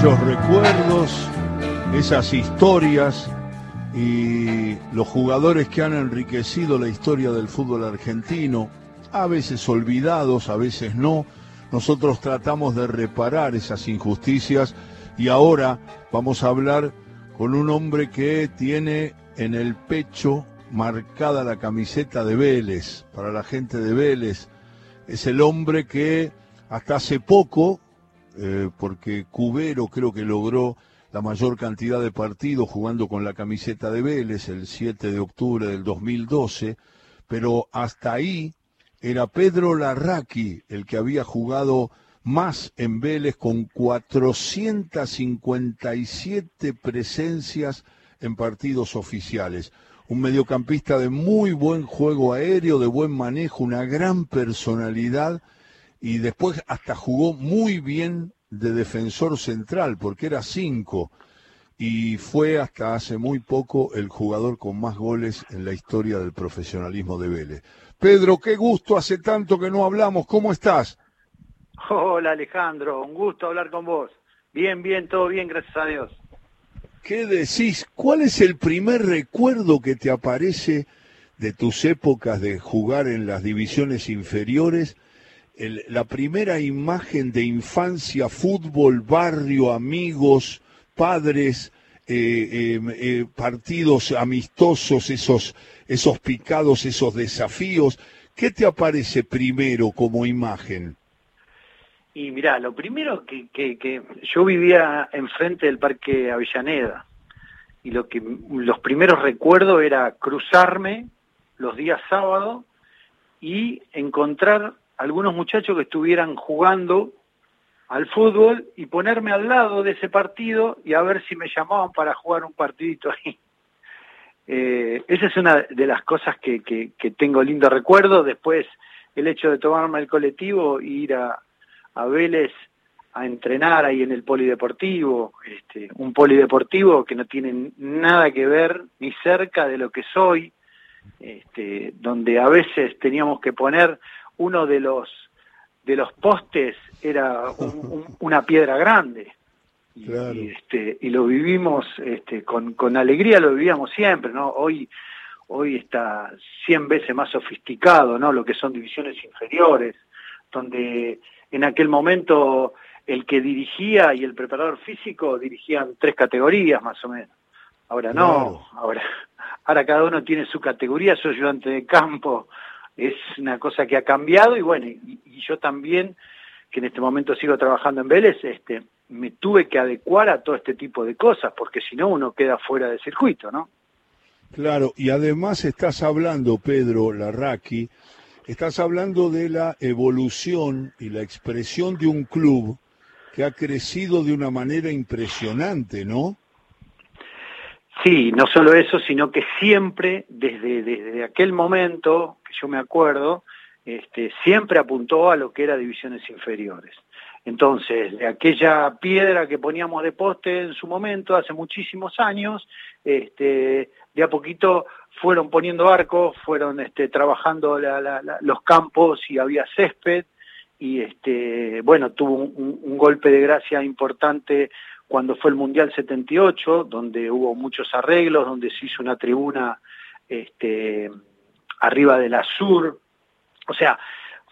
aquellos recuerdos, esas historias y los jugadores que han enriquecido la historia del fútbol argentino, a veces olvidados, a veces no. Nosotros tratamos de reparar esas injusticias y ahora vamos a hablar con un hombre que tiene en el pecho marcada la camiseta de Vélez, para la gente de Vélez. Es el hombre que hasta hace poco, eh, porque Cubero creo que logró la mayor cantidad de partidos jugando con la camiseta de Vélez el 7 de octubre del 2012, pero hasta ahí era Pedro Larraqui el que había jugado más en Vélez con 457 presencias en partidos oficiales. Un mediocampista de muy buen juego aéreo, de buen manejo, una gran personalidad y después hasta jugó muy bien de defensor central, porque era cinco, y fue hasta hace muy poco el jugador con más goles en la historia del profesionalismo de Vélez. Pedro, qué gusto, hace tanto que no hablamos, ¿cómo estás? Hola Alejandro, un gusto hablar con vos. Bien, bien, todo bien, gracias a Dios. ¿Qué decís? ¿Cuál es el primer recuerdo que te aparece de tus épocas de jugar en las divisiones inferiores? La primera imagen de infancia, fútbol, barrio, amigos, padres, eh, em, eh, partidos amistosos, esos, esos picados, esos desafíos. ¿Qué te aparece primero como imagen? Y mira, lo primero que, que, yo vivía enfrente del Parque Avellaneda y lo que los primeros recuerdos era cruzarme los días sábados y encontrar algunos muchachos que estuvieran jugando al fútbol y ponerme al lado de ese partido y a ver si me llamaban para jugar un partidito ahí. Eh, esa es una de las cosas que, que, tengo lindo recuerdo. Después el hecho de tomarme el colectivo e ir a, a Vélez a entrenar ahí en el polideportivo, este, un polideportivo que no tiene nada que ver ni cerca de lo que soy, este, donde a veces teníamos que poner uno de los de los postes era una piedra grande. Y, este y lo vivimos este con, con alegría lo vivíamos siempre no hoy hoy está 100 veces más sofisticado no lo que son divisiones inferiores donde en aquel momento el que dirigía y el preparador físico dirigían tres categorías más o menos. Ahora no, ahora, ahora cada uno tiene su categoría, su ayudante de campo, es una cosa que ha cambiado y bueno, y, yo también, que en este momento sigo trabajando en Vélez, este, me tuve que adecuar a todo este tipo de cosas, porque si no uno queda fuera de circuito, ¿no? Claro, y además estás hablando, Pedro Larraqui, Estás hablando de la evolución y la expresión de un club que ha crecido de una manera impresionante, ¿no? Sí, no solo eso, sino que siempre, desde, desde aquel momento, que yo me acuerdo, este, siempre apuntó a lo que era divisiones inferiores. Entonces, de aquella piedra que poníamos de poste en su momento, hace muchísimos años, este, de a poquito fueron poniendo arcos, fueron este, trabajando los campos y había césped y este, bueno, tuvo un, golpe de gracia importante cuando fue el Mundial 78, donde hubo muchos arreglos, donde se hizo una tribuna este, arriba de la sur, o sea,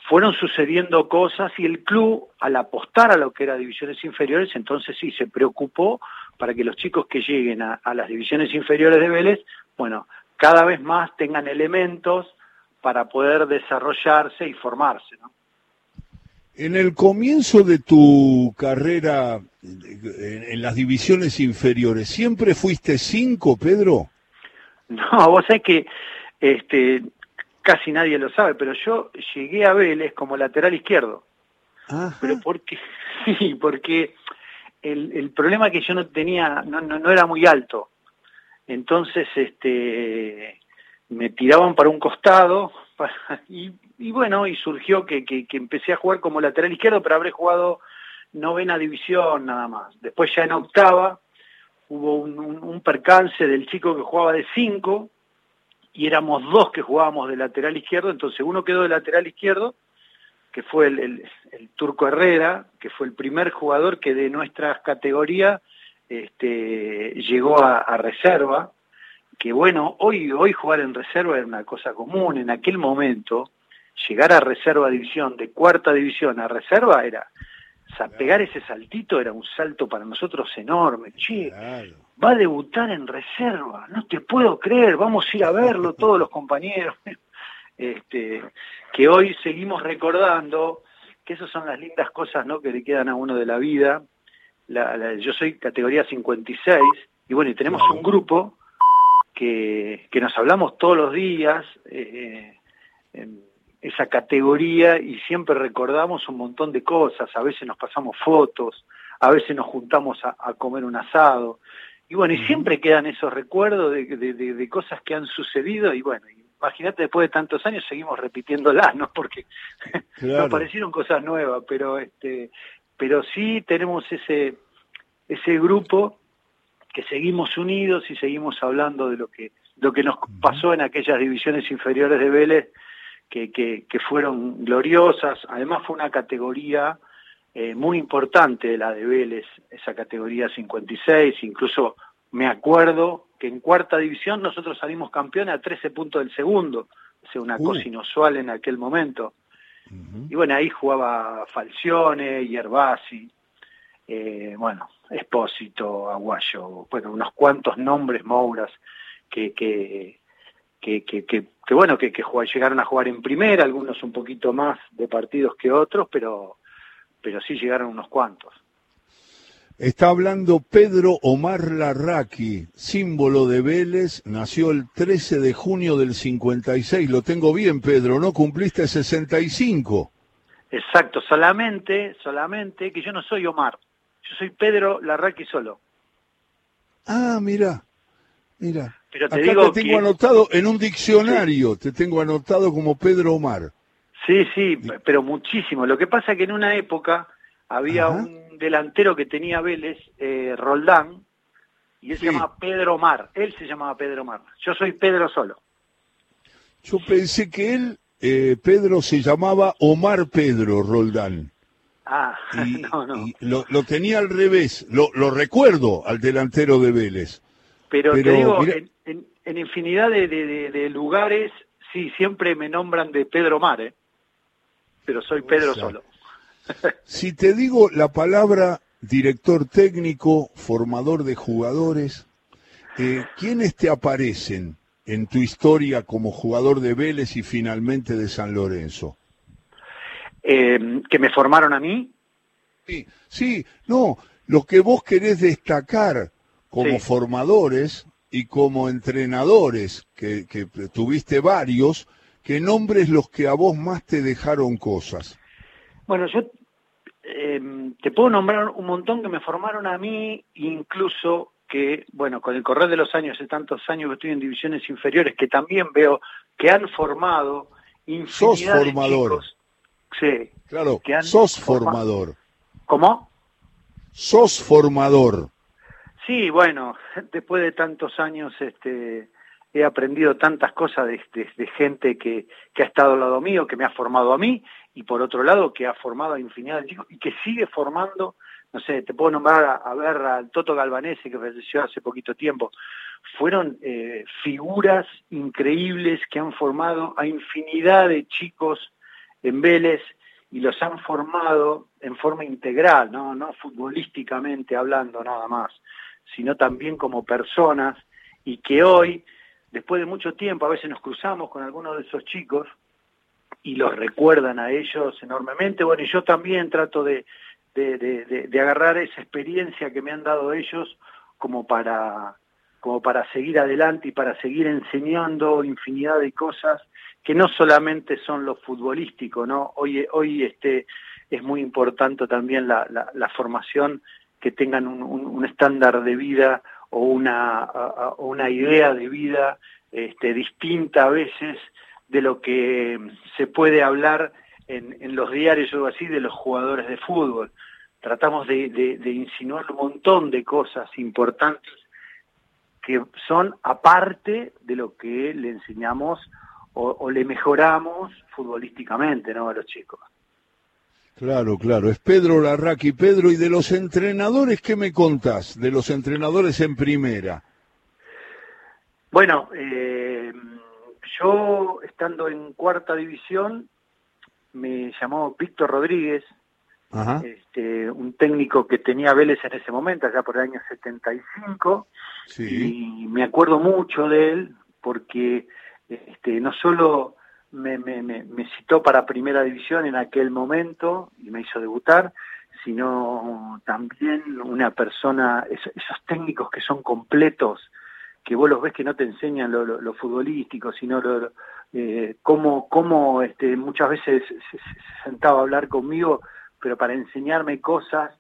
fueron sucediendo cosas y el club, al apostar a lo que era divisiones inferiores, entonces sí se preocupó para que los chicos que lleguen a, las divisiones inferiores de Vélez, bueno, cada vez más tengan elementos para poder desarrollarse y formarse. En el comienzo de tu carrera en, las divisiones inferiores, ¿siempre fuiste cinco, Pedro? No, vos sabés que este, casi nadie lo sabe, pero yo llegué a Vélez como lateral izquierdo. Pero porque, sí, porque el, el problema que yo no tenía, no, no, no era muy alto. Entonces, este, me tiraban para un costado y, bueno, y surgió que, que, empecé a jugar como lateral izquierdo, pero habré jugado novena división nada más. Después ya en octava hubo un, percance del chico que jugaba de cinco y éramos dos que jugábamos de lateral izquierdo, entonces uno quedó de lateral izquierdo que fue el, Turco Herrera, que fue el primer jugador que de nuestra categoría este, llegó a, reserva, que bueno, hoy, hoy jugar en reserva era una cosa común, en aquel momento llegar a reserva división, de cuarta división a reserva era, o sea, pegar ese saltito era un salto para nosotros enorme, che, va a debutar en reserva, no te puedo creer, vamos a ir a verlo todos los compañeros. Este, que hoy seguimos recordando, que esas son las lindas cosas ¿no? que le quedan a uno de la vida. yo soy categoría 56 y bueno, y tenemos un grupo que, que, nos hablamos todos los días eh, en esa categoría y siempre recordamos un montón de cosas, a veces nos pasamos fotos, a veces nos juntamos a, comer un asado. Y bueno, y siempre quedan esos recuerdos de, de, de, cosas que han sucedido y bueno, imagínate después de tantos años seguimos repitiéndolas, ¿no? Porque nos parecieron cosas nuevas, pero este, pero sí tenemos ese ese grupo que seguimos unidos y seguimos hablando de lo que lo que nos pasó en aquellas divisiones inferiores de Vélez que, que, que fueron gloriosas. Además fue una categoría eh, muy importante la de Vélez, esa categoría 56, incluso me acuerdo que en cuarta división nosotros salimos campeones a 13 puntos del segundo, o sea, una uh. cosa inusual en aquel momento. Y bueno, ahí jugaba Falcione, Yerbasi, eh, bueno, Espósito, Aguayo, bueno, unos cuantos nombres Mouras que, que, que, que, que, bueno, que, llegaron a jugar en primera, algunos un poquito más de partidos que otros, pero, pero sí llegaron unos cuantos. Está hablando Pedro Omar Larraqui, símbolo de Vélez, nació el 13 de junio del 56. Lo tengo bien, Pedro, ¿no? Cumpliste 65. Exacto, solamente, solamente que yo no soy Omar. Yo soy Pedro Larraqui solo. Ah, mira, mira. Pero te Acá te tengo anotado en un diccionario, te tengo anotado como Pedro Omar. Sí, sí, pero muchísimo. Lo que pasa es que en una época había un delantero que tenía Vélez, eh, Roldán, y él se llamaba Pedro Mar. Él se llamaba Pedro Mar. Yo soy Pedro solo. Yo pensé que él, eh, Pedro, se llamaba Omar Pedro Roldán. Ah, no, no. lo, tenía al revés. Lo, recuerdo al delantero de Vélez. Pero, te digo, en, infinidad de, lugares, sí, siempre me nombran de Pedro Mar, ¿eh? Pero soy Pedro solo. Si te digo la palabra director técnico, formador de jugadores, eh, ¿quiénes te aparecen en tu historia como jugador de Vélez y finalmente de San Lorenzo? Eh, ¿Que me formaron a mí? Sí, sí, no, lo que vos querés destacar como formadores y como entrenadores, que, que tuviste varios, que nombres los que a vos más te dejaron cosas. Bueno, yo eh, te puedo nombrar un montón que me formaron a mí, incluso que, bueno, con el correr de los años, de tantos años que estoy en divisiones inferiores, que también veo que han formado infinidad sos formador. Sí. Claro, sos formador. ¿Cómo? Sos formador. Sí, bueno, después de tantos años, este, he aprendido tantas cosas de, de, gente que, que, ha estado al lado mío, que me ha formado a mí, y por otro lado que ha formado a infinidad de chicos y que sigue formando, no sé, te puedo nombrar a, ver al Toto Galvanese que falleció hace poquito tiempo, fueron eh, figuras increíbles que han formado a infinidad de chicos en Vélez y los han formado en forma integral, no, no futbolísticamente hablando nada más, sino también como personas y que hoy después de mucho tiempo, a veces nos cruzamos con algunos de esos chicos y los recuerdan a ellos enormemente. Bueno, y yo también trato de, de, agarrar esa experiencia que me han dado ellos como para, como para seguir adelante y para seguir enseñando infinidad de cosas que no solamente son lo futbolístico, ¿no? Hoy, este, es muy importante también la, formación, que tengan un, estándar de vida o una, idea de vida este, distinta a veces de lo que se puede hablar en, en los diarios o así de los jugadores de fútbol. Tratamos de, de, insinuar un montón de cosas importantes que son aparte de lo que le enseñamos o, le mejoramos futbolísticamente ¿no? a los chicos. Claro, claro, es Pedro Larraqui. Pedro, ¿y de los entrenadores qué me contás? De los entrenadores en primera. Bueno, eh, yo estando en cuarta división, me llamó Víctor Rodríguez, Este, un técnico que tenía Vélez en ese momento, allá por el año 75, y me acuerdo mucho de él porque este, no solo me, citó para primera división en aquel momento y me hizo debutar, sino también una persona, esos, técnicos que son completos, que vos los ves que no te enseñan lo, futbolístico, sino lo, eh, cómo, cómo este, muchas veces se, sentaba a hablar conmigo, pero para enseñarme cosas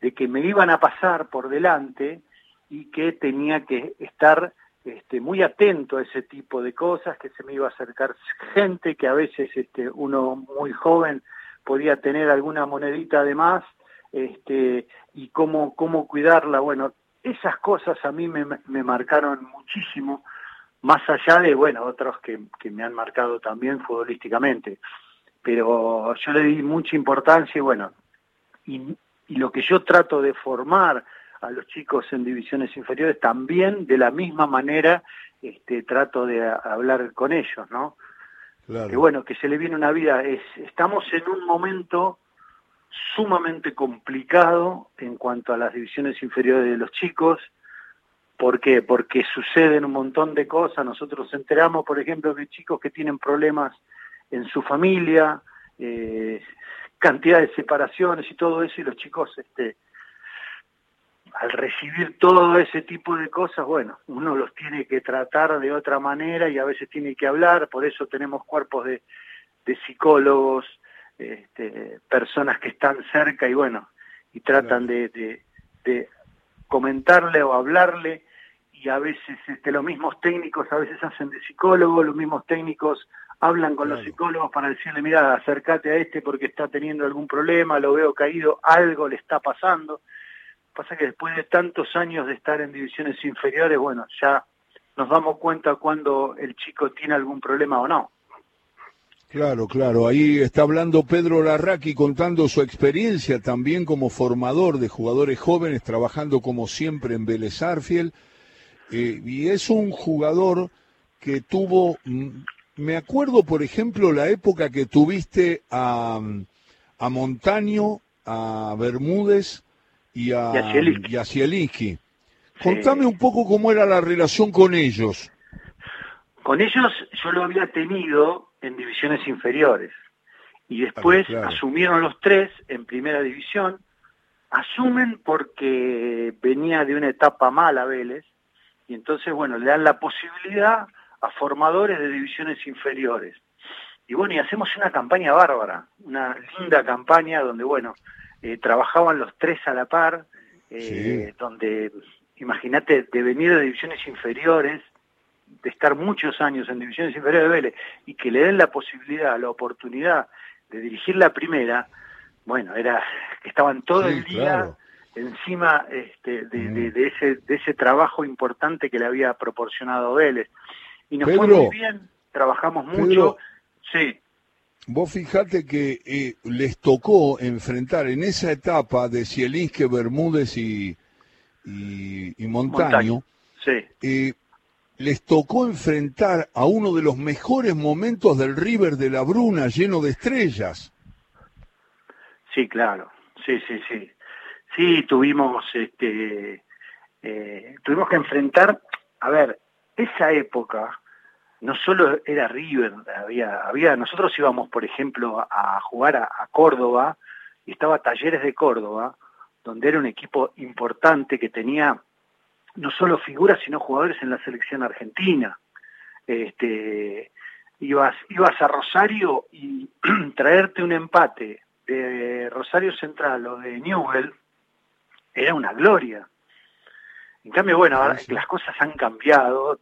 de que me iban a pasar por delante y que tenía que estar este, muy atento a ese tipo de cosas, que se me iba a acercar gente, que a veces este, uno muy joven podía tener alguna monedita de más, este, y cómo, cómo cuidarla. Bueno, esas cosas a mí me, marcaron muchísimo más allá de, bueno, otros que, que me han marcado también futbolísticamente. Pero yo le di mucha importancia y bueno, y lo que yo trato de formar a los chicos en divisiones inferiores también de la misma manera este, trato de hablar con ellos, ¿no? Que bueno, que se le viene una vida, es, estamos en un momento sumamente complicado en cuanto a las divisiones inferiores de los chicos, ¿Por qué? Porque suceden un montón de cosas. Nosotros enteramos, por ejemplo, de chicos que tienen problemas en su familia, eh, cantidad de separaciones y todo eso, y los chicos, este, al recibir todo ese tipo de cosas, bueno, uno los tiene que tratar de otra manera y a veces tiene que hablar, por eso tenemos cuerpos de, psicólogos, este, personas que están cerca y bueno, y tratan de, de comentarle o hablarle. Y a veces este, los mismos técnicos a veces hacen de psicólogos, los mismos técnicos hablan con los psicólogos para decirle, mira, acércate a este porque está teniendo algún problema, lo veo caído, algo le está pasando. Pasa que después de tantos años de estar en divisiones inferiores, bueno, ya nos damos cuenta cuando el chico tiene algún problema o no. Claro, claro. Ahí está hablando Pedro Larraqui contando su experiencia también como formador de jugadores jóvenes, trabajando como siempre en Vélez Arfiel eh, y es un jugador que tuvo, mm, me acuerdo por ejemplo la época que tuviste a, a Montaño, a Bermúdez y a, y Contame un poco cómo era la relación con ellos. Con ellos yo lo había tenido en divisiones inferiores y después asumieron los tres en primera división. Asumen porque venía de una etapa mala Vélez, y entonces, bueno, le dan la posibilidad a formadores de divisiones inferiores. Y bueno, y hacemos una campaña bárbara, una linda campaña donde, bueno, eh, trabajaban los tres a la par, eh, donde, imagínate, de venir de divisiones inferiores, de estar muchos años en divisiones inferiores de Vélez, y que le den la posibilidad, la oportunidad de dirigir la primera, bueno, era que estaban todo el día encima este, de, ese, de ese trabajo importante que le había proporcionado Vélez. Y nos fue muy bien, trabajamos mucho. sí. Vos fijate que eh, les tocó enfrentar en esa etapa de Cielinske, Bermúdez y, y, Montaño, eh, les tocó enfrentar a uno de los mejores momentos del River de la Bruna lleno de estrellas. Sí, claro, sí, sí, sí. Sí, tuvimos, este, eh, tuvimos que enfrentar, a ver, esa época no solo era River, había, había, nosotros íbamos, por ejemplo, a jugar a, Córdoba y estaba Talleres de Córdoba, donde era un equipo importante que tenía no solo figuras, sino jugadores en la selección argentina. Este, ibas, ibas a Rosario y traerte un empate de Rosario Central o de Newell, era una gloria. En cambio, bueno, las cosas han cambiado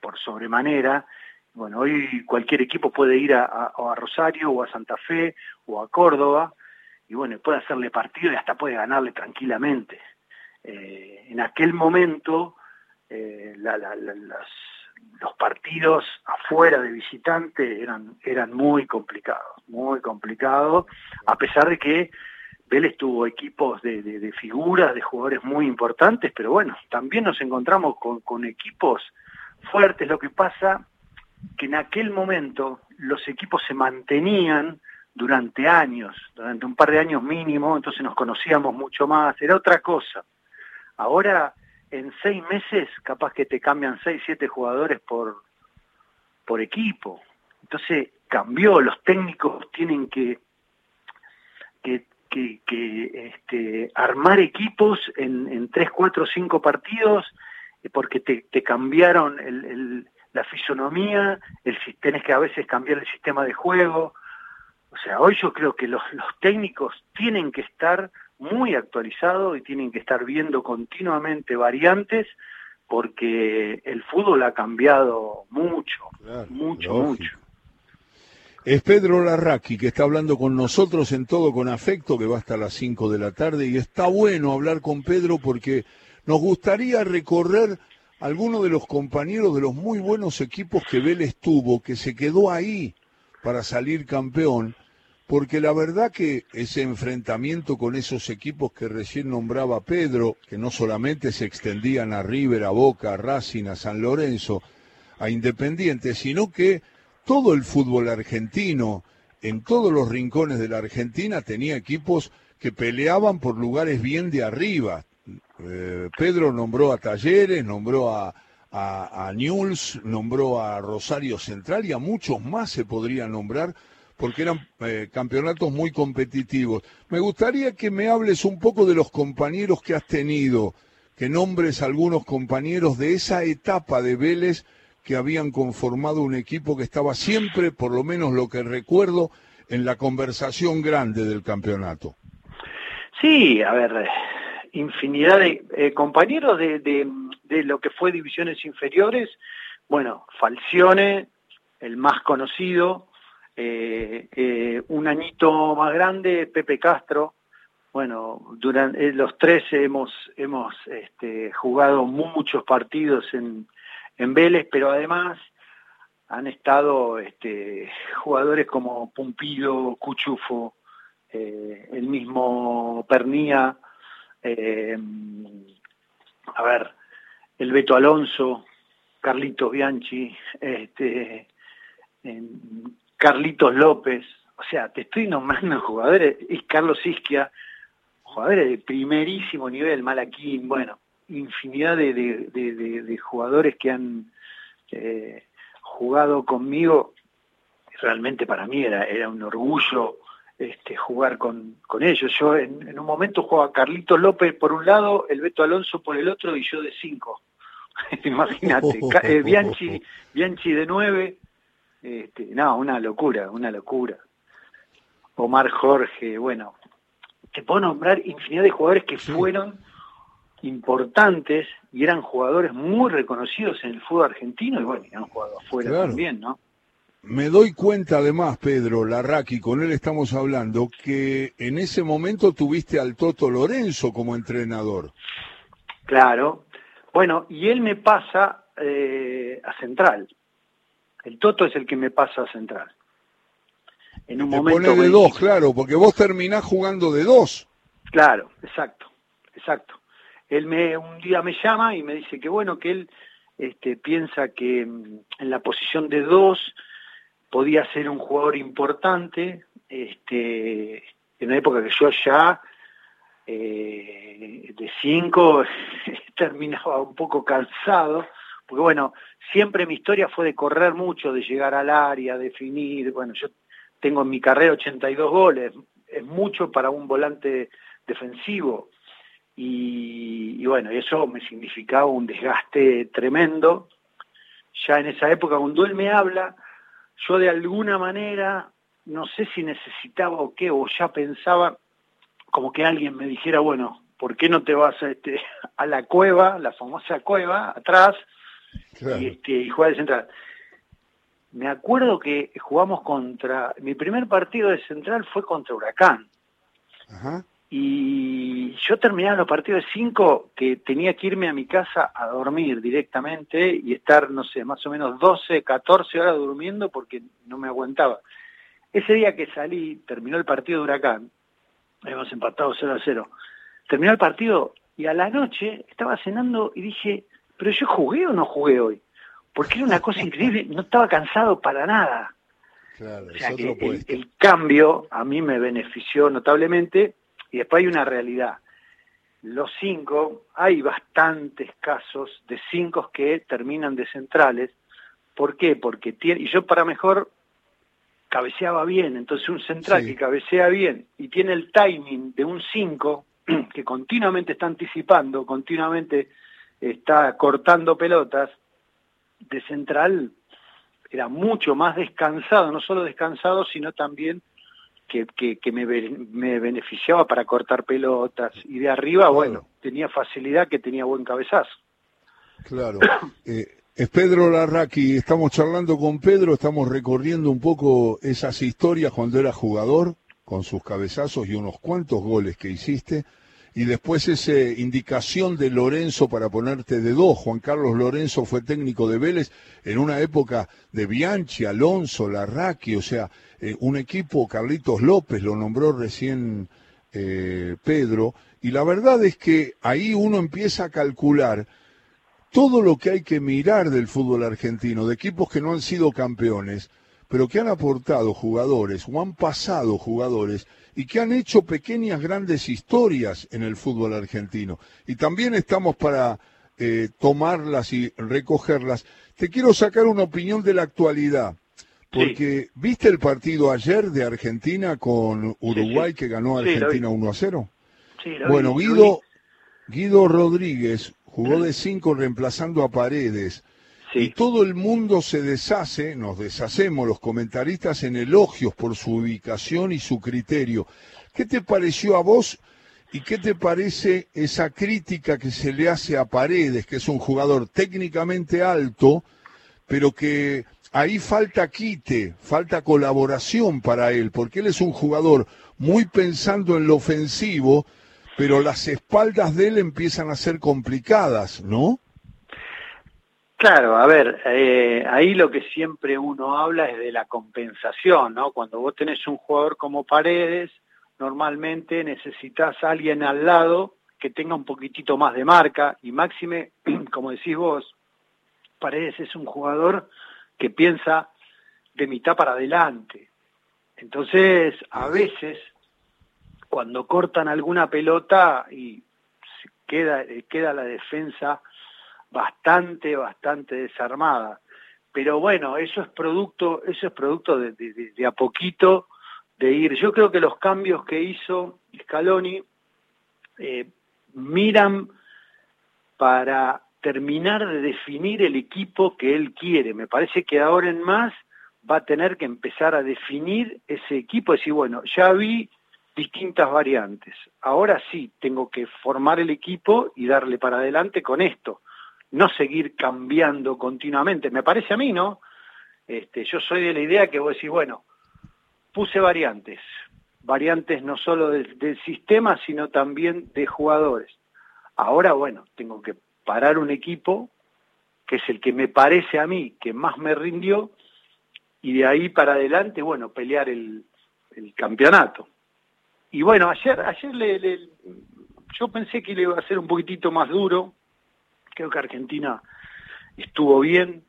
por sobremanera. Bueno, hoy cualquier equipo puede ir a, Rosario o a Santa Fe o a Córdoba y bueno, puede hacerle partido y hasta puede ganarle tranquilamente. Eh, en aquel momento, eh, los partidos afuera de visitante eran, eran muy complicados, muy complicados, a pesar de que Vélez tuvo equipos de, figuras, de jugadores muy importantes, pero bueno, también nos encontramos con, con equipos fuertes. Lo que pasa que en aquel momento los equipos se mantenían durante años, durante un par de años mínimo, entonces nos conocíamos mucho más, era otra cosa. Ahora, en seis meses, capaz que te cambian seis, siete jugadores por, por equipo. Entonces, cambió, los técnicos tienen que, que que, este, armar equipos en, en tres, cuatro, cinco partidos porque te, te cambiaron el, el, la fisonomía, el, tenés que a veces cambiar el sistema de juego. O sea, hoy yo creo que los, los técnicos tienen que estar muy actualizados y tienen que estar viendo continuamente variantes porque el fútbol ha cambiado mucho, mucho, mucho. Es Pedro Larraqui que está hablando con nosotros en todo con afecto, que va hasta las 5 de la tarde, y está bueno hablar con Pedro porque nos gustaría recorrer algunos de los compañeros de los muy buenos equipos que Vélez tuvo, que se quedó ahí para salir campeón, porque la verdad que ese enfrentamiento con esos equipos que recién nombraba Pedro, que no solamente se extendían a River, a Boca, a Racing, a San Lorenzo, a Independiente, sino que todo el fútbol argentino, en todos los rincones de la Argentina, tenía equipos que peleaban por lugares bien de arriba. Eh, Pedro nombró a Talleres, nombró a, a, Newell's, nombró a Rosario Central y a muchos más se podrían nombrar porque eran eh, campeonatos muy competitivos. Me gustaría que me hables un poco de los compañeros que has tenido, que nombres algunos compañeros de esa etapa de Vélez que habían conformado un equipo que estaba siempre, por lo menos lo que recuerdo, en la conversación grande del campeonato. Sí, a ver, infinidad de eh, compañeros de, de, lo que fue divisiones inferiores. Bueno, Falcione, el más conocido, eh, eh, un añito más grande, Pepe Castro. Bueno, durante los tres hemos, hemos este, jugado muchos partidos en, en Vélez, pero además han estado este, jugadores como Pumpido, Cuchufo, el mismo Pernía, eh, a ver, el Beto Alonso, Carlitos Bianchi, este, Carlitos López, o sea, te estoy nombrando jugadores, y Carlos Isquia, jugadores de primerísimo nivel, Malaquín, bueno, infinidad de, jugadores que han eh, jugado conmigo. Realmente para mí era, era un orgullo este, jugar con, con ellos. Yo en, un momento jugaba Carlitos López por un lado, el Beto Alonso por el otro y yo de cinco. Imagínate, eh, Bianchi, Bianchi de nueve. Este, no, una locura, una locura. Omar Jorge, bueno, te puedo nombrar infinidad de jugadores que fueron importantes y eran jugadores muy reconocidos en el fútbol argentino y bueno, y han jugado afuera también, ¿no? Me doy cuenta además, Pedro Larraqui, con él estamos hablando, que en ese momento tuviste al Toto Lorenzo como entrenador. Claro. Bueno, y él me pasa eh, a Central. El Toto es el que me pasa a Central. En un momento pone de dos, claro, porque vos terminás jugando de dos. Claro, exacto, exacto él me un día me llama y me dice que bueno, que él este, piensa que mm, en la posición de dos podía ser un jugador importante, este, en una época que yo ya eh, de cinco terminaba un poco cansado, porque bueno, siempre mi historia fue de correr mucho, de llegar al área, definir, bueno, yo tengo en mi carrera 82 goles, es mucho para un volante defensivo, y, bueno, eso me significaba un desgaste tremendo. Ya en esa época, él me habla, yo de alguna manera, no sé si necesitaba o qué, o ya pensaba como que alguien me dijera, bueno, ¿por qué no te vas a, este, a la cueva, la famosa cueva, atrás, y, este, y jugar de central? Me acuerdo que jugamos contra, mi primer partido de central fue contra Huracán. Ajá. Y yo terminaba los partidos de 5 que tenía que irme a mi casa a dormir directamente y estar, no sé, más o menos 12, 14 horas durmiendo porque no me aguantaba. Ese día que salí, terminó el partido de Huracán, habíamos empatado 0 a 0, terminó el partido y a la noche estaba cenando y dije, pero yo jugué o no jugué hoy, porque era una cosa increíble, no estaba cansado para nada. Claro, o sea que el, cambio a mí me benefició notablemente y después hay una realidad. Los cinco, hay bastantes casos de cinco que terminan de centrales. ¿Por qué? Porque tiene, y yo para mejor cabeceaba bien, entonces un central que cabecea bien y tiene el timing de un 5 que continuamente está anticipando, continuamente está cortando pelotas, de central era mucho más descansado, no solo descansado, sino también que, que, me, me, beneficiaba para cortar pelotas. Y de arriba, bueno, tenía facilidad que tenía buen cabezazo. Claro. Eh, es Pedro Larraqui, estamos charlando con Pedro, estamos recorriendo un poco esas historias cuando era jugador, con sus cabezazos y unos cuantos goles que hiciste, y después esa indicación de Lorenzo para ponerte de dos. Juan Carlos Lorenzo fue técnico de Vélez en una época de Bianchi, Alonso, Larraqui, o sea, eh, un equipo, Carlitos López lo nombró recién eh, Pedro, y la verdad es que ahí uno empieza a calcular todo lo que hay que mirar del fútbol argentino, de equipos que no han sido campeones, pero que han aportado jugadores o han pasado jugadores y que han hecho pequeñas grandes historias en el fútbol argentino. Y también estamos para eh, tomarlas y recogerlas. Te quiero sacar una opinión de la actualidad, porque ¿viste el partido ayer de Argentina con Uruguay que ganó Argentina 1 a 0? bueno, Guido, Guido Rodríguez jugó de cinco reemplazando a Paredes. Y todo el mundo se deshace, nos deshacemos los comentaristas en elogios por su ubicación y su criterio. ¿Qué te pareció a vos y qué te parece esa crítica que se le hace a Paredes, que es un jugador técnicamente alto, pero que ahí falta quite, falta colaboración para él, porque él es un jugador muy pensando en lo ofensivo, pero las espaldas de él empiezan a ser complicadas, ¿no? Claro, a ver, eh, ahí lo que siempre uno habla es de la compensación, ¿no? Cuando vos tenés un jugador como Paredes, normalmente necesitas a alguien al lado que tenga un poquitito más de marca y máxime, como decís vos, Paredes es un jugador que piensa de mitad para adelante. Entonces, a veces cuando cortan alguna pelota y queda, queda la defensa bastante, bastante desarmada. Pero bueno, eso es producto, eso es producto de, a poquito de ir. Yo creo que los cambios que hizo Scaloni eh, miran para terminar de definir el equipo que él quiere. Me parece que ahora en más va a tener que empezar a definir ese equipo, decir, bueno, ya vi distintas variantes. Ahora sí, tengo que formar el equipo y darle para adelante con esto, no seguir cambiando continuamente. Me parece a mí, ¿no? Este, yo soy de la idea que vos decís, bueno, puse variantes, variantes no solo del, del sistema, sino también de jugadores. Ahora, bueno, tengo que parar un equipo que es el que me parece a mí que más me rindió y de ahí para adelante, bueno, pelear el, campeonato. Y bueno, ayer, ayer le, yo pensé que le iba a ser un poquitito más duro. Creo que Argentina estuvo bien.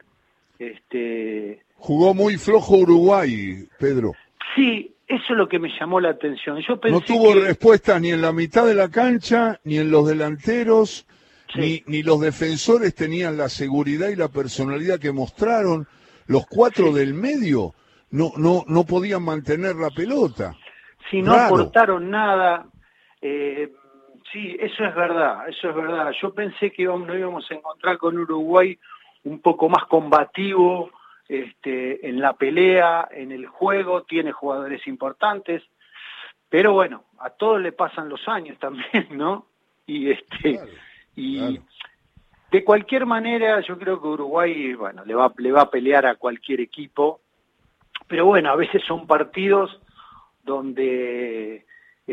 Este... Jugó muy flojo Uruguay, Pedro. Sí, eso es lo que me llamó la atención. Yo pensé no tuvo respuesta ni en la mitad de la cancha, ni en los delanteros, ni, ni los defensores tenían la seguridad y la personalidad que mostraron. Los cuatro del medio no, no, no podían mantener la pelota si no aportaron nada. Eh, sí, eso es verdad, eso es verdad. Yo pensé que íbamos, nos íbamos a encontrar con Uruguay un poco más combativo este, en la pelea, en el juego, tiene jugadores importantes, pero bueno, a todos le pasan los años también, ¿no? Y este y de cualquier manera yo creo que Uruguay, bueno, le va le va a pelear a cualquier equipo, pero bueno, a veces son partidos donde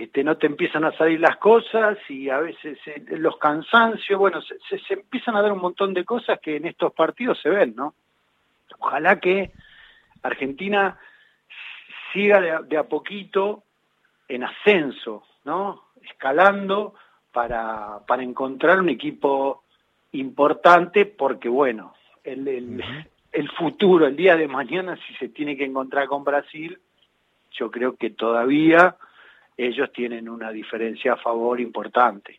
este, no te empiezan a salir las cosas y a veces eh, los cansancios, bueno, se, se, empiezan a dar un montón de cosas que en estos partidos se ven, ¿no? Ojalá que Argentina siga de a, poquito en ascenso, ¿no? Escalando para, para encontrar un equipo importante porque, bueno, el, el, el futuro, el día de mañana, si se tiene que encontrar con Brasil, yo creo que todavía ellos tienen una diferencia a favor importante,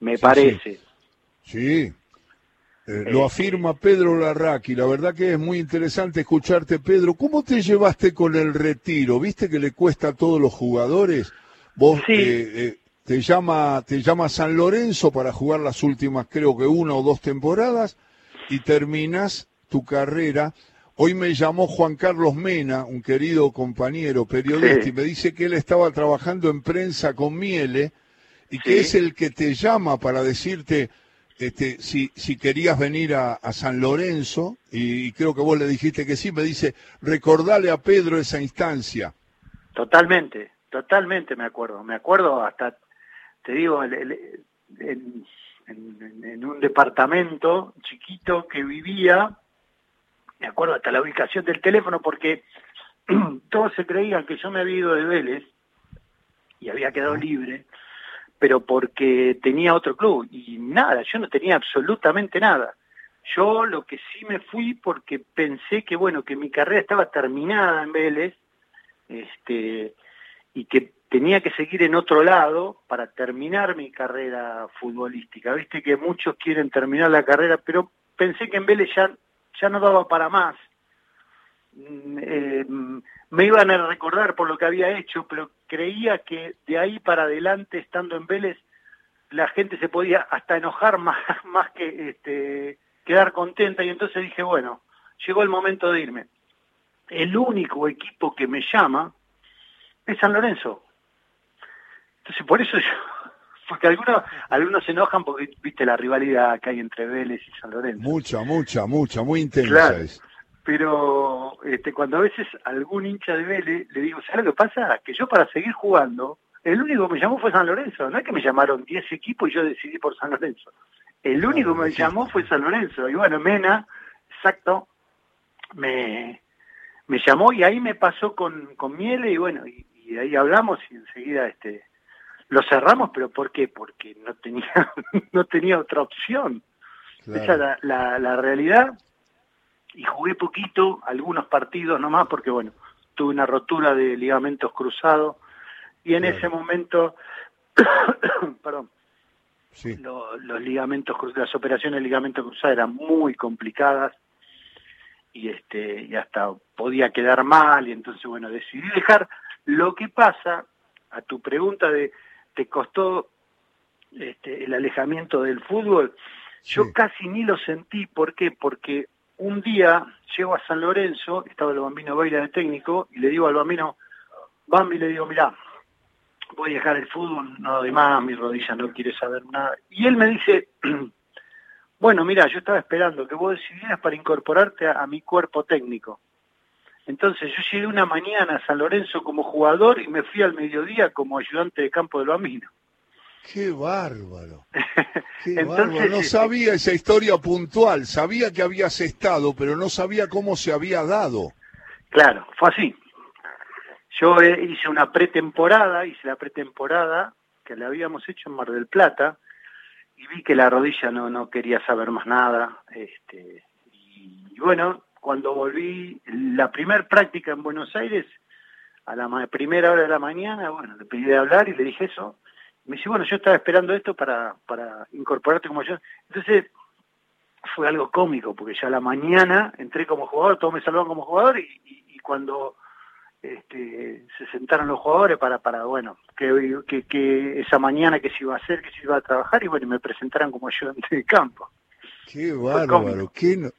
me parece. Sí, eh, lo afirma Pedro Larraqui. La verdad que es muy interesante escucharte, Pedro. ¿Cómo te llevaste con el retiro? ¿Viste que le cuesta a todos los jugadores? Vos eh, eh, te llama te llama San Lorenzo para jugar las últimas, creo que una o dos temporadas y terminas tu carrera. Hoy me llamó Juan Carlos Mena, un querido compañero periodista, y me dice que él estaba trabajando en prensa con Miele y que es el que te llama para decirte este, si, si querías venir a, San Lorenzo, y, creo que vos le dijiste que sí, me dice, recordale a Pedro esa instancia. Totalmente, totalmente me acuerdo, me acuerdo hasta, te digo, en, un departamento chiquito que vivía, me acuerdo hasta la ubicación del teléfono, porque todos se creían que yo me había ido de Vélez y había quedado libre, pero porque tenía otro club y nada, yo no tenía absolutamente nada. Yo lo que sí me fui porque pensé que bueno, que mi carrera estaba terminada en Vélez, este, y que tenía que seguir en otro lado para terminar mi carrera futbolística. Viste que muchos quieren terminar la carrera, pero pensé que en Vélez ya, ya no daba para más. Mm, eh, me iban a recordar por lo que había hecho, pero creía que de ahí para adelante, estando en Vélez, la gente se podía hasta enojar más, más que este, quedar contenta y entonces dije, bueno, llegó el momento de irme. El único equipo que me llama es San Lorenzo. Entonces por eso yo, porque algunos, algunos se enojan porque viste la rivalidad que hay entre Vélez y San Lorenzo. Mucha, mucha, mucha, muy intensa es pero este, cuando a veces algún hincha de Vélez le digo, ¿sabes lo que pasa? Que yo para seguir jugando, el único que me llamó fue San Lorenzo, no es que me llamaron 10 equipos y yo decidí por San Lorenzo. El único que me llamó fue San Lorenzo. Y bueno, Mena, exacto, me, me llamó y ahí me pasó con, con Miele y bueno, y, ahí hablamos y enseguida este lo cerramos, pero ¿por qué? Porque no tenía, no tenía otra opción. Esa es la, la realidad. Y jugué poquito, algunos partidos nomás, porque bueno, tuve una rotura de ligamentos cruzados y en ese momento, perdón, los ligamentos las operaciones de ligamentos cruzados eran muy complicadas. Y este y hasta podía quedar mal. Y entonces bueno decidí dejar. Lo que pasa a tu pregunta de te costó este, el alejamiento del fútbol yo casi ni lo sentí ¿por qué? porque un día llego a San Lorenzo, estaba el bambino Baila de técnico, y le digo al bambino, Bambi, le digo, mirá, voy a dejar el fútbol, no de más, mi rodilla no quiere saber nada. Y él me dice, bueno, mira, yo estaba esperando que vos decidieras para incorporarte a, mi cuerpo técnico. Entonces yo llegué una mañana a San Lorenzo como jugador y me fui al mediodía como ayudante de campo del bambino. Qué bárbaro. Qué bárbaro. No sabía esa historia puntual. Sabía que habías estado, pero no sabía cómo se había dado. Claro, fue así. Yo eh, hice una pretemporada, hice la pretemporada que le habíamos hecho en Mar del Plata y vi que la rodilla no, no quería saber más nada. Este, y, bueno, cuando volví, la primer práctica en Buenos Aires, a la primera hora de la mañana, bueno, le pedí de hablar y le dije eso me dice, bueno, yo estaba esperando esto para, para incorporarte como yo. Entonces fue algo cómico, porque ya a la mañana entré como jugador, todos me saludaban como jugador y, cuando este, se sentaron los jugadores para, para bueno, que, que, que, esa mañana que se iba a hacer, que se iba a trabajar y bueno, me presentaron como ayudante de campo. Qué bárbaro, qué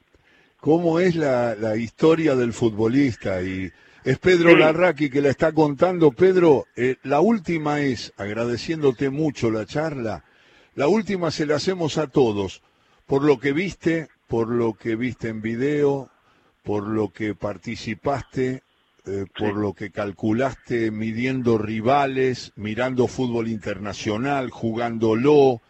cómo es la, la historia del futbolista y es Pedro Larraqui que la está contando. Pedro, eh, la última es, agradeciéndote mucho la charla, la última se la hacemos a todos, por lo que viste, por lo que viste en video, por lo que participaste, eh, por lo que calculaste midiendo rivales, mirando fútbol internacional, jugándolo.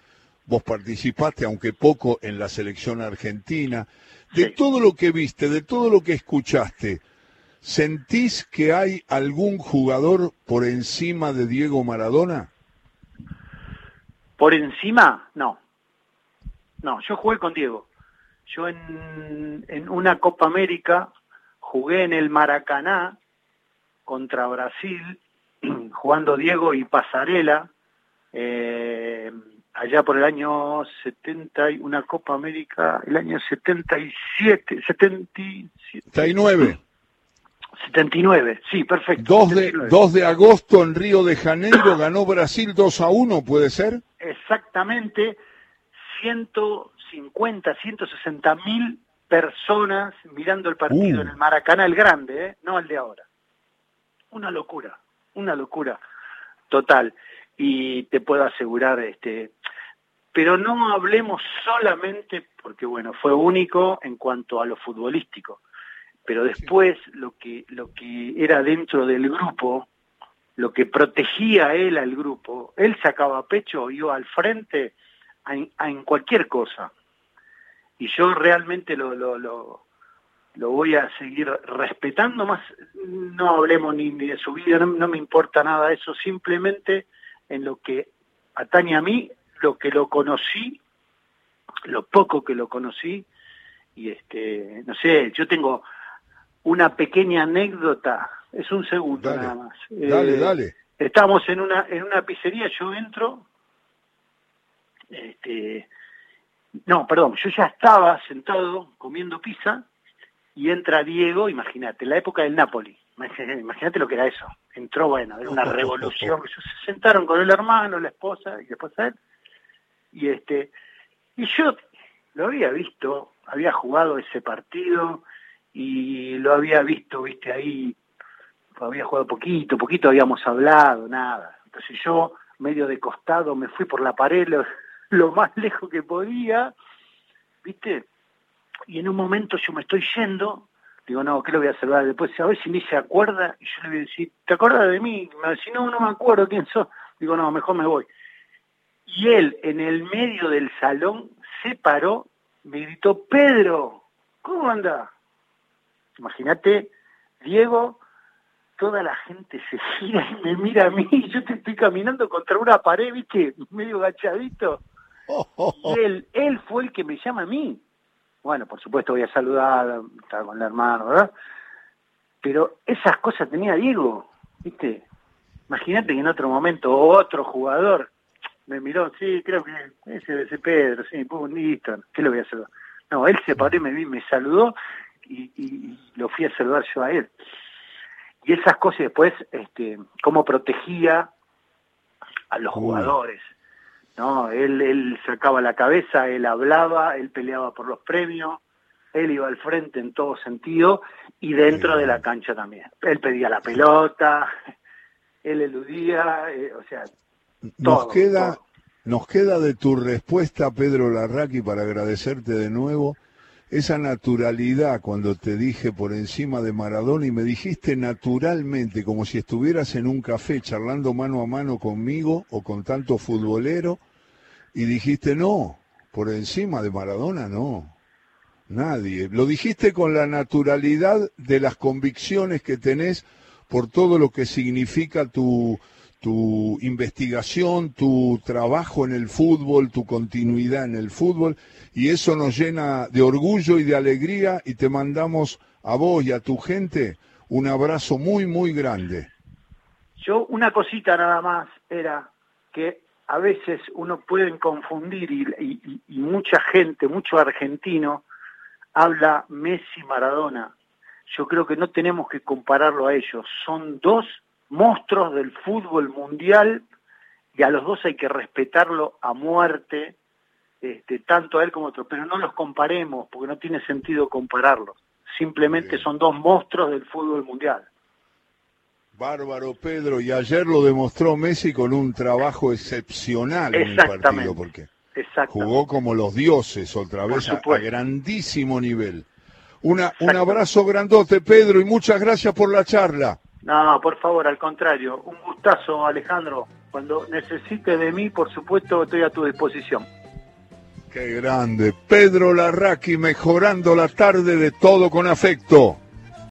Vos participaste, aunque poco, en la selección argentina. De todo lo que viste, de todo lo que escuchaste, ¿sentís que hay algún jugador por encima de Diego Maradona? Por encima, no. No, yo jugué con Diego. Yo en, en una Copa América jugué en el Maracaná contra Brasil, jugando Diego y Pasarela, eh, allá por el año 70, una Copa América, el año 77, 79. 79, sí, perfecto. 2 de, 2 de agosto en Río de Janeiro ganó Brasil 2 a 1, ¿puede ser? Exactamente, 150, 160 mil personas mirando el partido uh. en el Maracaná, el grande, ¿eh? no el de ahora. Una locura, una locura total. Y te puedo asegurar, este, pero no hablemos solamente, porque bueno, fue único en cuanto a lo futbolístico, pero después lo que, lo que era dentro del grupo, lo que protegía a él al grupo, él sacaba pecho, iba al frente en cualquier cosa. Y yo realmente lo, lo, lo, lo, voy a seguir respetando más, no hablemos ni, de su vida, no, me importa nada eso, simplemente en lo que atañe a mí, lo que lo conocí, lo poco que lo conocí, y este, no sé, yo tengo una pequeña anécdota, es un segundo nada más. Dale, eh, dale. Estamos en una, en una pizzería, yo entro, este, no, perdón, yo ya estaba sentado comiendo pizza y entra Diego, imagínate, la época del Napoli, imagínate lo que era eso. Entró, bueno, era una revolución. Se sentaron con el hermano, la esposa y después él. Y este, y yo lo había visto, había jugado ese partido y lo había visto, viste, ahí, había jugado poquito, poquito habíamos hablado, nada. Entonces yo, medio de costado, me fui por la pared, lo más lejos que podía, ¿viste? Y en un momento yo me estoy yendo, digo, no, ¿qué lo voy a saludar? Después, a ver si ni se acuerda, y yo le voy a decir, ¿te acuerdas de mí? Dice, no, no me acuerdo quién sos. Digo, no, mejor me voy. Y él, en el medio del salón, se paró, me gritó, Pedro, ¿cómo anda? Imagínate, Diego, toda la gente se gira y me mira a mí, yo te estoy caminando contra una pared, viste, medio gachadito. Y él, él fue el que me llama a mí. Bueno, por supuesto voy a saludar, estar con el hermano, ¿verdad? Pero esas cosas tenía Diego, ¿viste? Imagínate que en otro momento otro jugador me miró, sí, creo que ese ese Pedro, sí, listo, ¿qué le voy a hacer? No, él se paró y me, me saludó y, y, lo fui a saludar yo a él. Y esas cosas después, este, cómo protegía a los jugadores, ¿no? Él, él sacaba la cabeza, él hablaba, él peleaba por los premios, él iba al frente en todo sentido y dentro de la cancha también. Él pedía la pelota, él eludía, eh, o sea, nos queda nos queda de tu respuesta, Pedro Larraqui, para agradecerte de nuevo esa naturalidad cuando te dije por encima de Maradona y me dijiste naturalmente, como si estuvieras en un café charlando mano a mano conmigo o con tanto futbolero, y dijiste no, por encima de Maradona no, nadie. Lo dijiste con la naturalidad de las convicciones que tenés por todo lo que significa tu, tu investigación, tu trabajo en el fútbol, tu continuidad en el fútbol, y eso nos llena de orgullo y de alegría y te mandamos a vos y a tu gente un abrazo muy, muy grande. Yo una cosita nada más era que a veces uno puede confundir y, y mucha gente, mucho argentino, habla Messi-Maradona. Yo creo que no tenemos que compararlo a ellos. Son dos monstruos del fútbol mundial y a los dos hay que respetarlo a muerte, este, tanto a él como a otro, pero no los comparemos porque no tiene sentido compararlos. Simplemente son dos monstruos del fútbol mundial. Bárbaro Pedro, y ayer lo demostró Messi con un trabajo excepcional en el partido, porque jugó como los dioses otra vez a grandísimo nivel. Una, un abrazo grandote, Pedro, y muchas gracias por la charla. No, por favor, al contrario. Un gustazo, Alejandro. Cuando necesite de mí, por supuesto, estoy a tu disposición. Qué grande. Pedro Larraqui mejorando la tarde de todo con afecto.